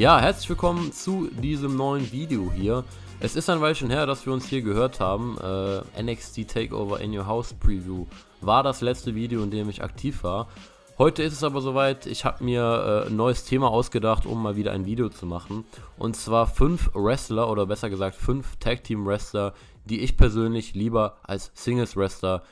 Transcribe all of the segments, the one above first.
Ja, herzlich willkommen zu diesem neuen Video hier. Es ist ein Weilchen her, dass wir uns hier gehört haben. Äh, NXT Takeover in Your House Preview war das letzte Video, in dem ich aktiv war. Heute ist es aber soweit, ich habe mir äh, ein neues Thema ausgedacht, um mal wieder ein Video zu machen. Und zwar fünf Wrestler oder besser gesagt fünf Tag Team Wrestler, die ich persönlich lieber als Singles Wrestler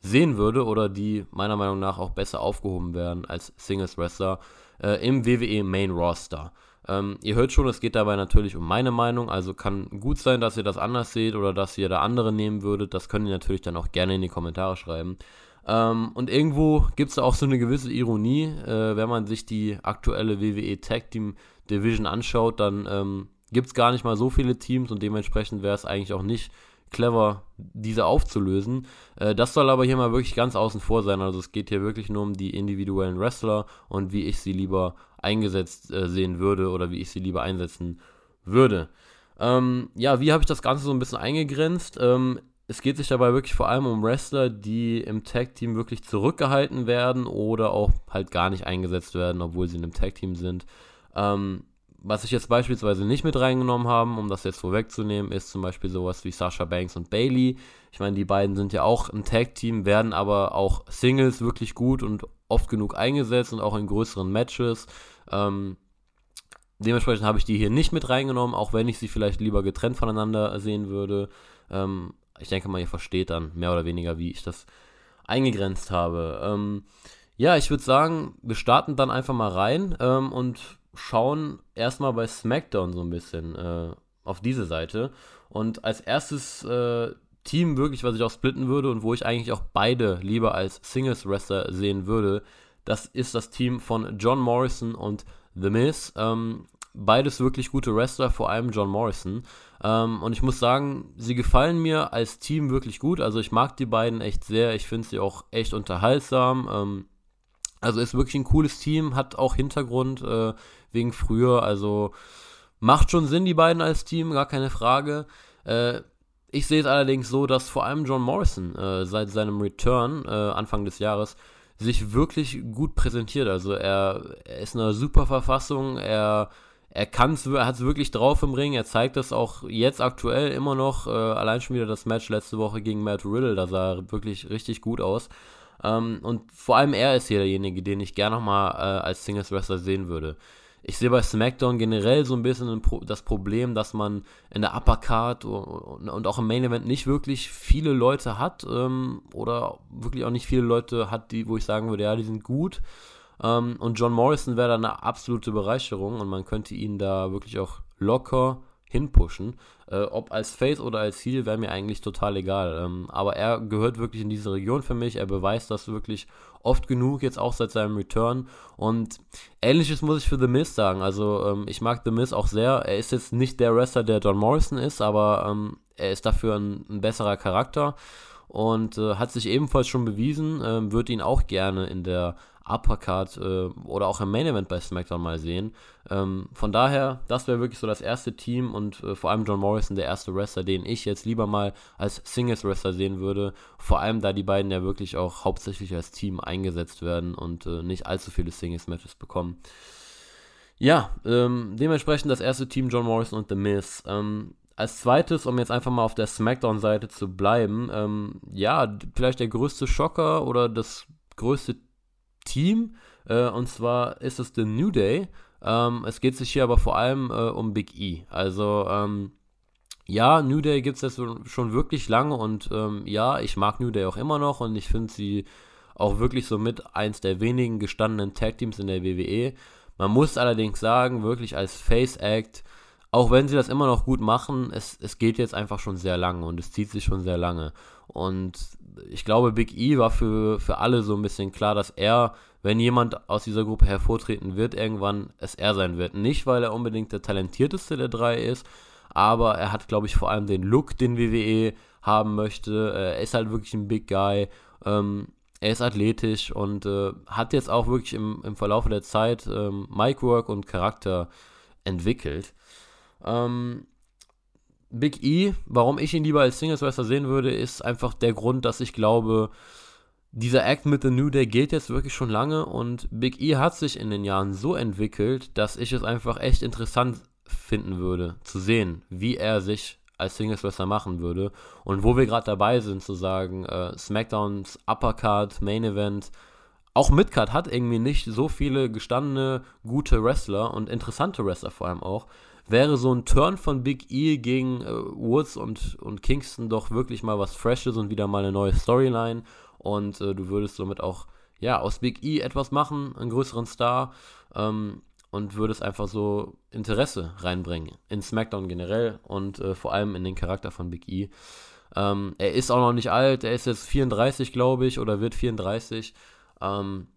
sehen würde oder die meiner Meinung nach auch besser aufgehoben werden als Singles Wrestler äh, im WWE Main Roster. Ähm, ihr hört schon, es geht dabei natürlich um meine Meinung, also kann gut sein, dass ihr das anders seht oder dass ihr da andere nehmen würdet. Das könnt ihr natürlich dann auch gerne in die Kommentare schreiben. Ähm, und irgendwo gibt es auch so eine gewisse Ironie, äh, wenn man sich die aktuelle WWE Tag Team Division anschaut, dann ähm, gibt es gar nicht mal so viele Teams und dementsprechend wäre es eigentlich auch nicht clever, diese aufzulösen. Äh, das soll aber hier mal wirklich ganz außen vor sein. Also es geht hier wirklich nur um die individuellen Wrestler und wie ich sie lieber eingesetzt äh, sehen würde oder wie ich sie lieber einsetzen würde. Ähm, ja, wie habe ich das Ganze so ein bisschen eingegrenzt? Ähm, es geht sich dabei wirklich vor allem um Wrestler, die im Tag-Team wirklich zurückgehalten werden oder auch halt gar nicht eingesetzt werden, obwohl sie in einem Tag-Team sind. Ähm, was ich jetzt beispielsweise nicht mit reingenommen habe, um das jetzt vorwegzunehmen, ist zum Beispiel sowas wie Sasha Banks und Bailey. Ich meine, die beiden sind ja auch ein Tag-Team, werden aber auch Singles wirklich gut und oft genug eingesetzt und auch in größeren Matches. Ähm, dementsprechend habe ich die hier nicht mit reingenommen, auch wenn ich sie vielleicht lieber getrennt voneinander sehen würde. Ähm, ich denke mal, ihr versteht dann mehr oder weniger, wie ich das eingegrenzt habe. Ähm, ja, ich würde sagen, wir starten dann einfach mal rein ähm, und schauen erstmal bei SmackDown so ein bisschen äh, auf diese Seite. Und als erstes äh, Team wirklich, was ich auch splitten würde und wo ich eigentlich auch beide lieber als Singles-Wrestler sehen würde, das ist das Team von John Morrison und The Miz. Ähm, beides wirklich gute Wrestler, vor allem John Morrison. Ähm, und ich muss sagen, sie gefallen mir als Team wirklich gut. Also ich mag die beiden echt sehr. Ich finde sie auch echt unterhaltsam. Ähm, also ist wirklich ein cooles Team, hat auch Hintergrund äh, wegen früher. Also macht schon Sinn, die beiden als Team, gar keine Frage. Äh, ich sehe es allerdings so, dass vor allem John Morrison äh, seit seinem Return äh, Anfang des Jahres sich wirklich gut präsentiert. Also er, er ist in einer super Verfassung, er, er kann's, er hat es wirklich drauf im Ring, er zeigt das auch jetzt aktuell immer noch. Äh, allein schon wieder das Match letzte Woche gegen Matt Riddle, da sah er wirklich richtig gut aus. Ähm, und vor allem er ist hier derjenige, den ich gerne nochmal äh, als Singles Wrestler sehen würde. Ich sehe bei SmackDown generell so ein bisschen das Problem, dass man in der Uppercard und auch im Main Event nicht wirklich viele Leute hat ähm, oder wirklich auch nicht viele Leute hat, die, wo ich sagen würde, ja, die sind gut. Ähm, und John Morrison wäre da eine absolute Bereicherung und man könnte ihn da wirklich auch locker hinpushen. Äh, ob als Face oder als Heal wäre mir eigentlich total egal. Ähm, aber er gehört wirklich in diese Region für mich. Er beweist das wirklich oft genug, jetzt auch seit seinem Return. Und ähnliches muss ich für The Miz sagen. Also ähm, ich mag The Miz auch sehr. Er ist jetzt nicht der Wrestler, der John Morrison ist, aber ähm, er ist dafür ein, ein besserer Charakter und äh, hat sich ebenfalls schon bewiesen, äh, würde ihn auch gerne in der Uppercard äh, oder auch im Main Event bei SmackDown mal sehen. Ähm, von daher, das wäre wirklich so das erste Team und äh, vor allem John Morrison der erste Wrestler, den ich jetzt lieber mal als Singles Wrestler sehen würde. Vor allem, da die beiden ja wirklich auch hauptsächlich als Team eingesetzt werden und äh, nicht allzu viele Singles Matches bekommen. Ja, ähm, dementsprechend das erste Team John Morrison und The Miz. Ähm, als zweites, um jetzt einfach mal auf der SmackDown-Seite zu bleiben, ähm, ja, vielleicht der größte Schocker oder das größte Team. Äh, und zwar ist es The New Day. Ähm, es geht sich hier aber vor allem äh, um Big E. Also, ähm, ja, New Day gibt es jetzt schon wirklich lange und ähm, ja, ich mag New Day auch immer noch und ich finde sie auch wirklich so mit eins der wenigen gestandenen Tag Teams in der WWE. Man muss allerdings sagen, wirklich als Face Act, auch wenn sie das immer noch gut machen, es, es geht jetzt einfach schon sehr lange und es zieht sich schon sehr lange. Und ich glaube, Big E war für, für alle so ein bisschen klar, dass er, wenn jemand aus dieser Gruppe hervortreten wird, irgendwann es er sein wird. Nicht, weil er unbedingt der talentierteste der drei ist, aber er hat, glaube ich, vor allem den Look, den WWE haben möchte. Er ist halt wirklich ein Big Guy. Ähm, er ist athletisch und äh, hat jetzt auch wirklich im, im Verlauf der Zeit ähm, Micwork und Charakter entwickelt. Ähm, Big E, warum ich ihn lieber als Singles Wrestler sehen würde, ist einfach der Grund, dass ich glaube, dieser Act mit The New Day geht jetzt wirklich schon lange und Big E hat sich in den Jahren so entwickelt, dass ich es einfach echt interessant finden würde, zu sehen, wie er sich als Singles Wrestler machen würde. Und wo wir gerade dabei sind, zu sagen, äh, SmackDowns Uppercard, Main Event, auch Midcard hat irgendwie nicht so viele gestandene, gute Wrestler und interessante Wrestler vor allem auch. Wäre so ein Turn von Big E gegen äh, Woods und, und Kingston doch wirklich mal was Freshes und wieder mal eine neue Storyline und äh, du würdest somit auch ja, aus Big E etwas machen, einen größeren Star ähm, und würdest einfach so Interesse reinbringen in SmackDown generell und äh, vor allem in den Charakter von Big E. Ähm, er ist auch noch nicht alt, er ist jetzt 34, glaube ich, oder wird 34. Ähm,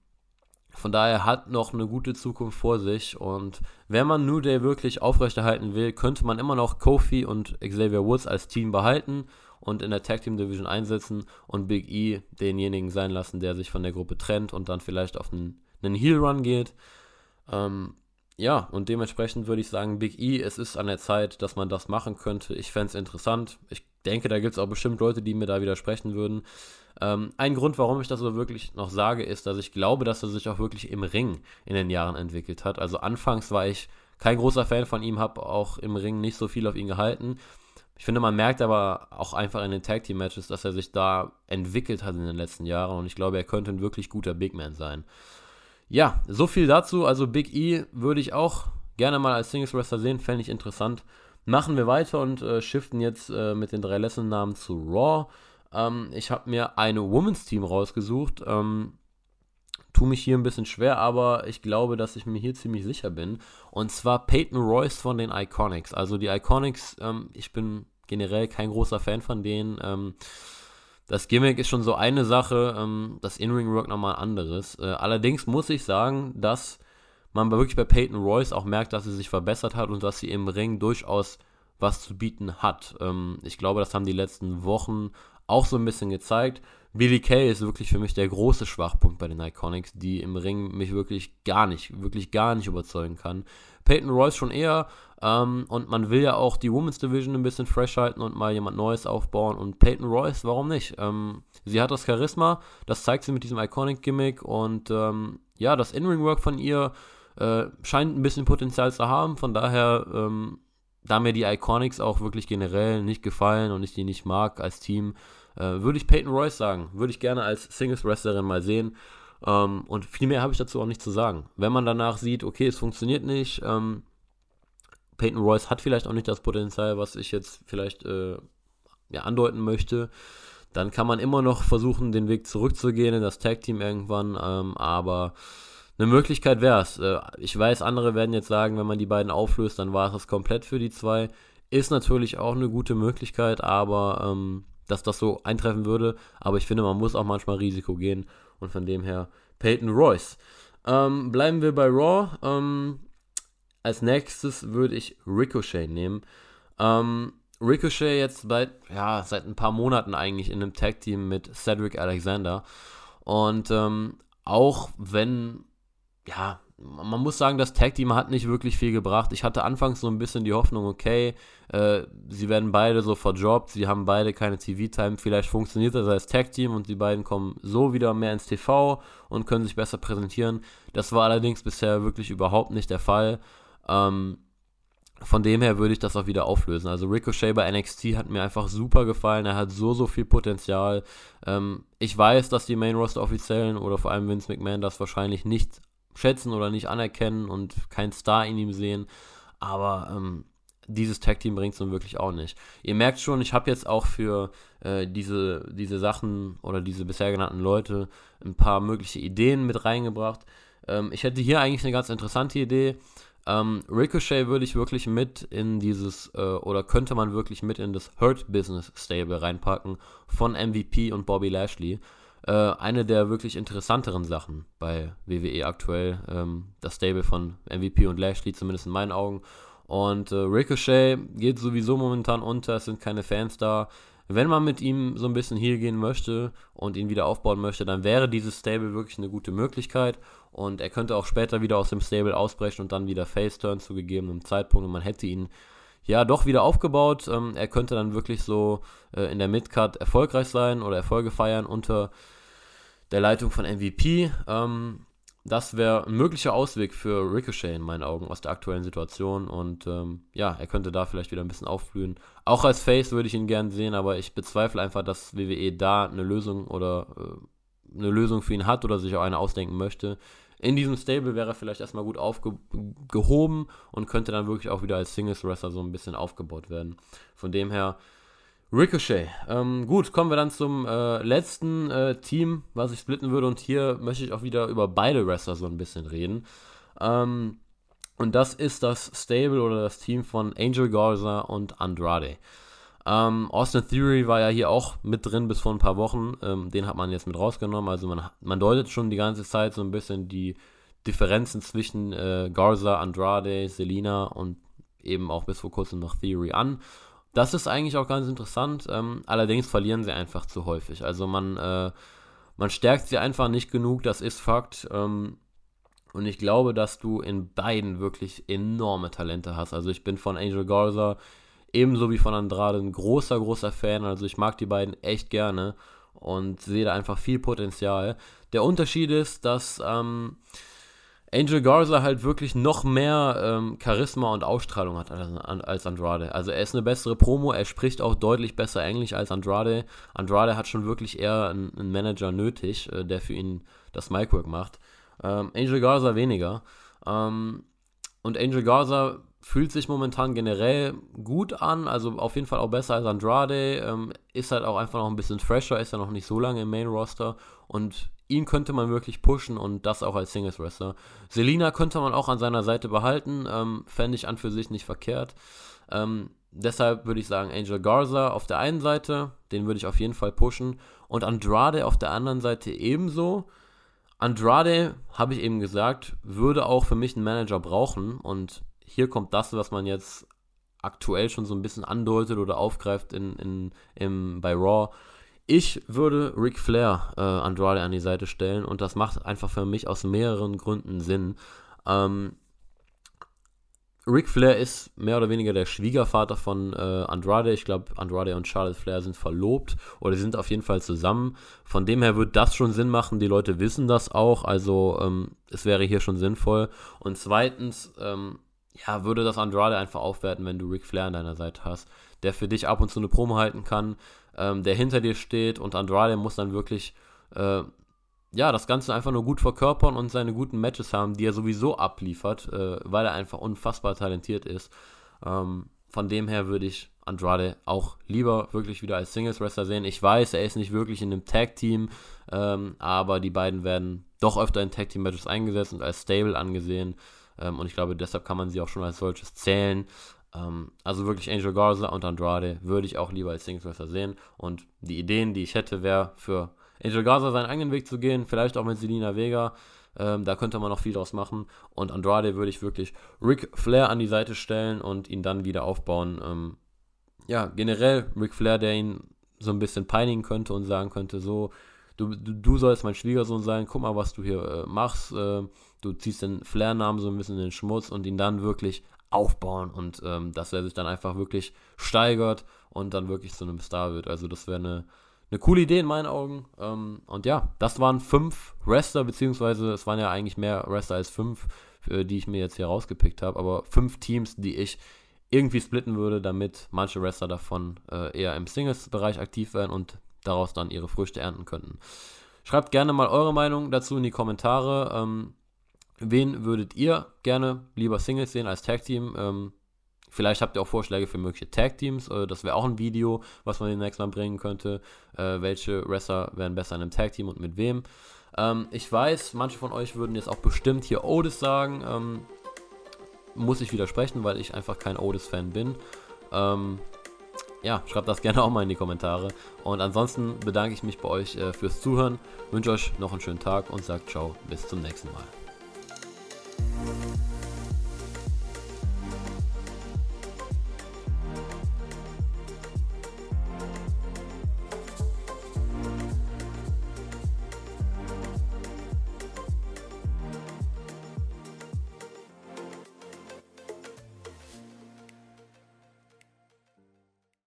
von daher hat noch eine gute Zukunft vor sich und wenn man New Day wirklich aufrechterhalten will, könnte man immer noch Kofi und Xavier Woods als Team behalten und in der Tag Team Division einsetzen und Big E denjenigen sein lassen, der sich von der Gruppe trennt und dann vielleicht auf einen, einen Heel Run geht. Ähm, ja, und dementsprechend würde ich sagen, Big E, es ist an der Zeit, dass man das machen könnte. Ich fände es interessant. Ich denke, da gibt es auch bestimmt Leute, die mir da widersprechen würden. Ähm, ein Grund, warum ich das so wirklich noch sage, ist, dass ich glaube, dass er sich auch wirklich im Ring in den Jahren entwickelt hat. Also anfangs war ich kein großer Fan von ihm, habe auch im Ring nicht so viel auf ihn gehalten. Ich finde, man merkt aber auch einfach in den Tag Team Matches, dass er sich da entwickelt hat in den letzten Jahren und ich glaube, er könnte ein wirklich guter Big Man sein. Ja, so viel dazu. Also Big E würde ich auch gerne mal als Singles Wrestler sehen, fände ich interessant. Machen wir weiter und äh, shiften jetzt äh, mit den drei Lesson-Namen zu Raw. Ähm, ich habe mir eine Women's Team rausgesucht. Ähm, tu mich hier ein bisschen schwer, aber ich glaube, dass ich mir hier ziemlich sicher bin. Und zwar Peyton Royce von den Iconics. Also die Iconics, ähm, ich bin generell kein großer Fan von denen. Ähm, das Gimmick ist schon so eine Sache, ähm, das In-Ring-Work nochmal anderes. Äh, allerdings muss ich sagen, dass man wirklich bei Peyton Royce auch merkt, dass sie sich verbessert hat und dass sie im Ring durchaus was zu bieten hat. Ähm, ich glaube, das haben die letzten Wochen auch so ein bisschen gezeigt. Billy Kay ist wirklich für mich der große Schwachpunkt bei den Iconics, die im Ring mich wirklich gar nicht, wirklich gar nicht überzeugen kann. Peyton Royce schon eher ähm, und man will ja auch die Women's Division ein bisschen fresh halten und mal jemand Neues aufbauen und Peyton Royce, warum nicht? Ähm, sie hat das Charisma, das zeigt sie mit diesem Iconic-Gimmick und ähm, ja, das In-Ring-Work von ihr äh, scheint ein bisschen Potenzial zu haben, von daher ähm, da mir die Iconics auch wirklich generell nicht gefallen und ich die nicht mag als Team, äh, würde ich Peyton Royce sagen. Würde ich gerne als Singles-Wrestlerin mal sehen. Ähm, und viel mehr habe ich dazu auch nicht zu sagen. Wenn man danach sieht, okay, es funktioniert nicht, ähm, Peyton Royce hat vielleicht auch nicht das Potenzial, was ich jetzt vielleicht äh, ja, andeuten möchte, dann kann man immer noch versuchen, den Weg zurückzugehen in das Tag-Team irgendwann, ähm, aber eine Möglichkeit wäre es. Äh, ich weiß, andere werden jetzt sagen, wenn man die beiden auflöst, dann war es komplett für die zwei. Ist natürlich auch eine gute Möglichkeit, aber ähm, dass das so eintreffen würde. Aber ich finde, man muss auch manchmal Risiko gehen. Und von dem her Peyton Royce. Ähm, bleiben wir bei Raw. Ähm, als nächstes würde ich Ricochet nehmen. Ähm, Ricochet jetzt bei, ja, seit ein paar Monaten eigentlich in einem Tag-Team mit Cedric Alexander. Und ähm, auch wenn ja, man muss sagen, das Tag Team hat nicht wirklich viel gebracht. Ich hatte anfangs so ein bisschen die Hoffnung, okay, äh, sie werden beide so verjobbt, sie haben beide keine TV-Time, vielleicht funktioniert das als Tag Team und die beiden kommen so wieder mehr ins TV und können sich besser präsentieren. Das war allerdings bisher wirklich überhaupt nicht der Fall. Ähm, von dem her würde ich das auch wieder auflösen. Also Ricochet bei NXT hat mir einfach super gefallen. Er hat so, so viel Potenzial. Ähm, ich weiß, dass die Main Roster Offiziellen oder vor allem Vince McMahon das wahrscheinlich nicht schätzen oder nicht anerkennen und keinen Star in ihm sehen. Aber ähm, dieses Tag-Team bringt es nun wirklich auch nicht. Ihr merkt schon, ich habe jetzt auch für äh, diese, diese Sachen oder diese bisher genannten Leute ein paar mögliche Ideen mit reingebracht. Ähm, ich hätte hier eigentlich eine ganz interessante Idee. Ähm, Ricochet würde ich wirklich mit in dieses, äh, oder könnte man wirklich mit in das Hurt Business Stable reinpacken von MVP und Bobby Lashley äh, eine der wirklich interessanteren Sachen bei WWE aktuell. Ähm, das Stable von MVP und Lashley, zumindest in meinen Augen. Und äh, Ricochet geht sowieso momentan unter, es sind keine Fans da. Wenn man mit ihm so ein bisschen hier gehen möchte und ihn wieder aufbauen möchte, dann wäre dieses Stable wirklich eine gute Möglichkeit. Und er könnte auch später wieder aus dem Stable ausbrechen und dann wieder Face-Turn zu gegebenem Zeitpunkt. Und man hätte ihn ja doch wieder aufgebaut. Ähm, er könnte dann wirklich so äh, in der Midcard erfolgreich sein oder Erfolge feiern unter der Leitung von MVP. Ähm, das wäre ein möglicher Ausweg für Ricochet in meinen Augen aus der aktuellen Situation. Und ähm, ja, er könnte da vielleicht wieder ein bisschen aufblühen. Auch als Face würde ich ihn gern sehen, aber ich bezweifle einfach, dass WWE da eine Lösung oder äh, eine Lösung für ihn hat oder sich auch eine ausdenken möchte. In diesem Stable wäre er vielleicht erstmal gut aufgehoben und könnte dann wirklich auch wieder als Singles Wrestler so ein bisschen aufgebaut werden. Von dem her Ricochet. Ähm, gut, kommen wir dann zum äh, letzten äh, Team, was ich splitten würde. Und hier möchte ich auch wieder über beide Wrestler so ein bisschen reden. Ähm, und das ist das Stable oder das Team von Angel Garza und Andrade. Ähm, Austin Theory war ja hier auch mit drin bis vor ein paar Wochen. Ähm, den hat man jetzt mit rausgenommen. Also man, man deutet schon die ganze Zeit so ein bisschen die Differenzen zwischen äh, Garza, Andrade, Selina und eben auch bis vor kurzem noch Theory an. Das ist eigentlich auch ganz interessant. Ähm, allerdings verlieren sie einfach zu häufig. Also man, äh, man stärkt sie einfach nicht genug, das ist Fakt. Ähm, und ich glaube, dass du in beiden wirklich enorme Talente hast. Also ich bin von Angel Garza ebenso wie von Andrade ein großer, großer Fan. Also ich mag die beiden echt gerne und sehe da einfach viel Potenzial. Der Unterschied ist, dass ähm, Angel Garza halt wirklich noch mehr ähm, Charisma und Ausstrahlung hat als, als, Andrade. Also er ist eine bessere Promo, er spricht auch deutlich besser Englisch als Andrade. Andrade hat schon wirklich eher einen, einen Manager nötig, äh, der für ihn das Micwork macht. Ähm, Angel Garza weniger. Ähm, und Angel Garza fühlt sich momentan generell gut an, also auf jeden Fall auch besser als Andrade. Ähm, ist halt auch einfach noch ein bisschen fresher, ist ja noch nicht so lange im Main Roster und ihn könnte man wirklich pushen und das auch als Singles Wrestler. Selina könnte man auch an seiner Seite behalten, ähm, fände ich an für sich nicht verkehrt. Ähm, deshalb würde ich sagen, Angel Garza auf der einen Seite, den würde ich auf jeden Fall pushen und Andrade auf der anderen Seite ebenso. Andrade, habe ich eben gesagt, würde auch für mich einen Manager brauchen und hier kommt das, was man jetzt aktuell schon so ein bisschen andeutet oder aufgreift in, in, im, bei Raw. Ich würde Ric Flair äh, Andrade an die Seite stellen und das macht einfach für mich aus mehreren Gründen Sinn. Ähm, Ric Flair ist mehr oder weniger der Schwiegervater von äh, Andrade. Ich glaube, Andrade und Charlotte Flair sind verlobt oder sind auf jeden Fall zusammen. Von dem her wird das schon Sinn machen. Die Leute wissen das auch. Also ähm, es wäre hier schon sinnvoll. Und zweitens, ähm, ja, würde das Andrade einfach aufwerten, wenn du Ric Flair an deiner Seite hast, der für dich ab und zu eine Promo halten kann, ähm, der hinter dir steht und Andrade muss dann wirklich, äh, ja, das Ganze einfach nur gut verkörpern und seine guten Matches haben, die er sowieso abliefert, äh, weil er einfach unfassbar talentiert ist. Ähm, von dem her würde ich Andrade auch lieber wirklich wieder als Singles-Wrestler sehen. Ich weiß, er ist nicht wirklich in einem Tag-Team, ähm, aber die beiden werden doch öfter in Tag-Team-Matches eingesetzt und als Stable angesehen. Ähm, und ich glaube, deshalb kann man sie auch schon als solches zählen. Ähm, also wirklich Angel Garza und Andrade würde ich auch lieber als Singles Wrestler sehen. Und die Ideen, die ich hätte, wäre für Angel Garza seinen eigenen Weg zu gehen, vielleicht auch mit Selina Vega. Ähm, da könnte man noch viel draus machen. Und Andrade würde ich wirklich Ric Flair an die Seite stellen und ihn dann wieder aufbauen. Ähm, ja, generell Ric Flair, der ihn so ein bisschen peinigen könnte und sagen könnte, so, du, du, sollst mein Schwiegersohn sein, guck mal, was du hier äh, machst. Äh, du ziehst den Flair-Namen so ein bisschen in den Schmutz und ihn dann wirklich aufbauen und ähm, dass er sich dann einfach wirklich steigert und dann wirklich zu einem Star wird. Also das wäre eine, eine coole Idee in meinen Augen. Ähm, und ja, das waren fünf Wrestler, beziehungsweise es waren ja eigentlich mehr Wrestler als fünf, für, die ich mir jetzt hier rausgepickt habe, aber fünf Teams, die ich irgendwie splitten würde, damit manche Wrestler davon äh, eher im Singles-Bereich aktiv werden und daraus dann ihre Früchte ernten könnten. Schreibt gerne mal eure Meinung dazu in die Kommentare. Ähm, Wen würdet ihr gerne lieber Singles sehen als Tag Team? Ähm, vielleicht habt ihr auch Vorschläge für mögliche Tag Teams. Äh, das wäre auch ein Video, was man demnächst mal bringen könnte. Äh, welche Wrestler wären besser in einem Tag Team und mit wem? Ähm, ich weiß, manche von euch würden jetzt auch bestimmt hier Otis sagen. Ähm, muss ich widersprechen, weil ich einfach kein Otis-Fan bin. Ähm, ja, schreibt das gerne auch mal in die Kommentare. Und ansonsten bedanke ich mich bei euch äh, fürs Zuhören, wünsche euch noch einen schönen Tag und sagt ciao, bis zum nächsten Mal.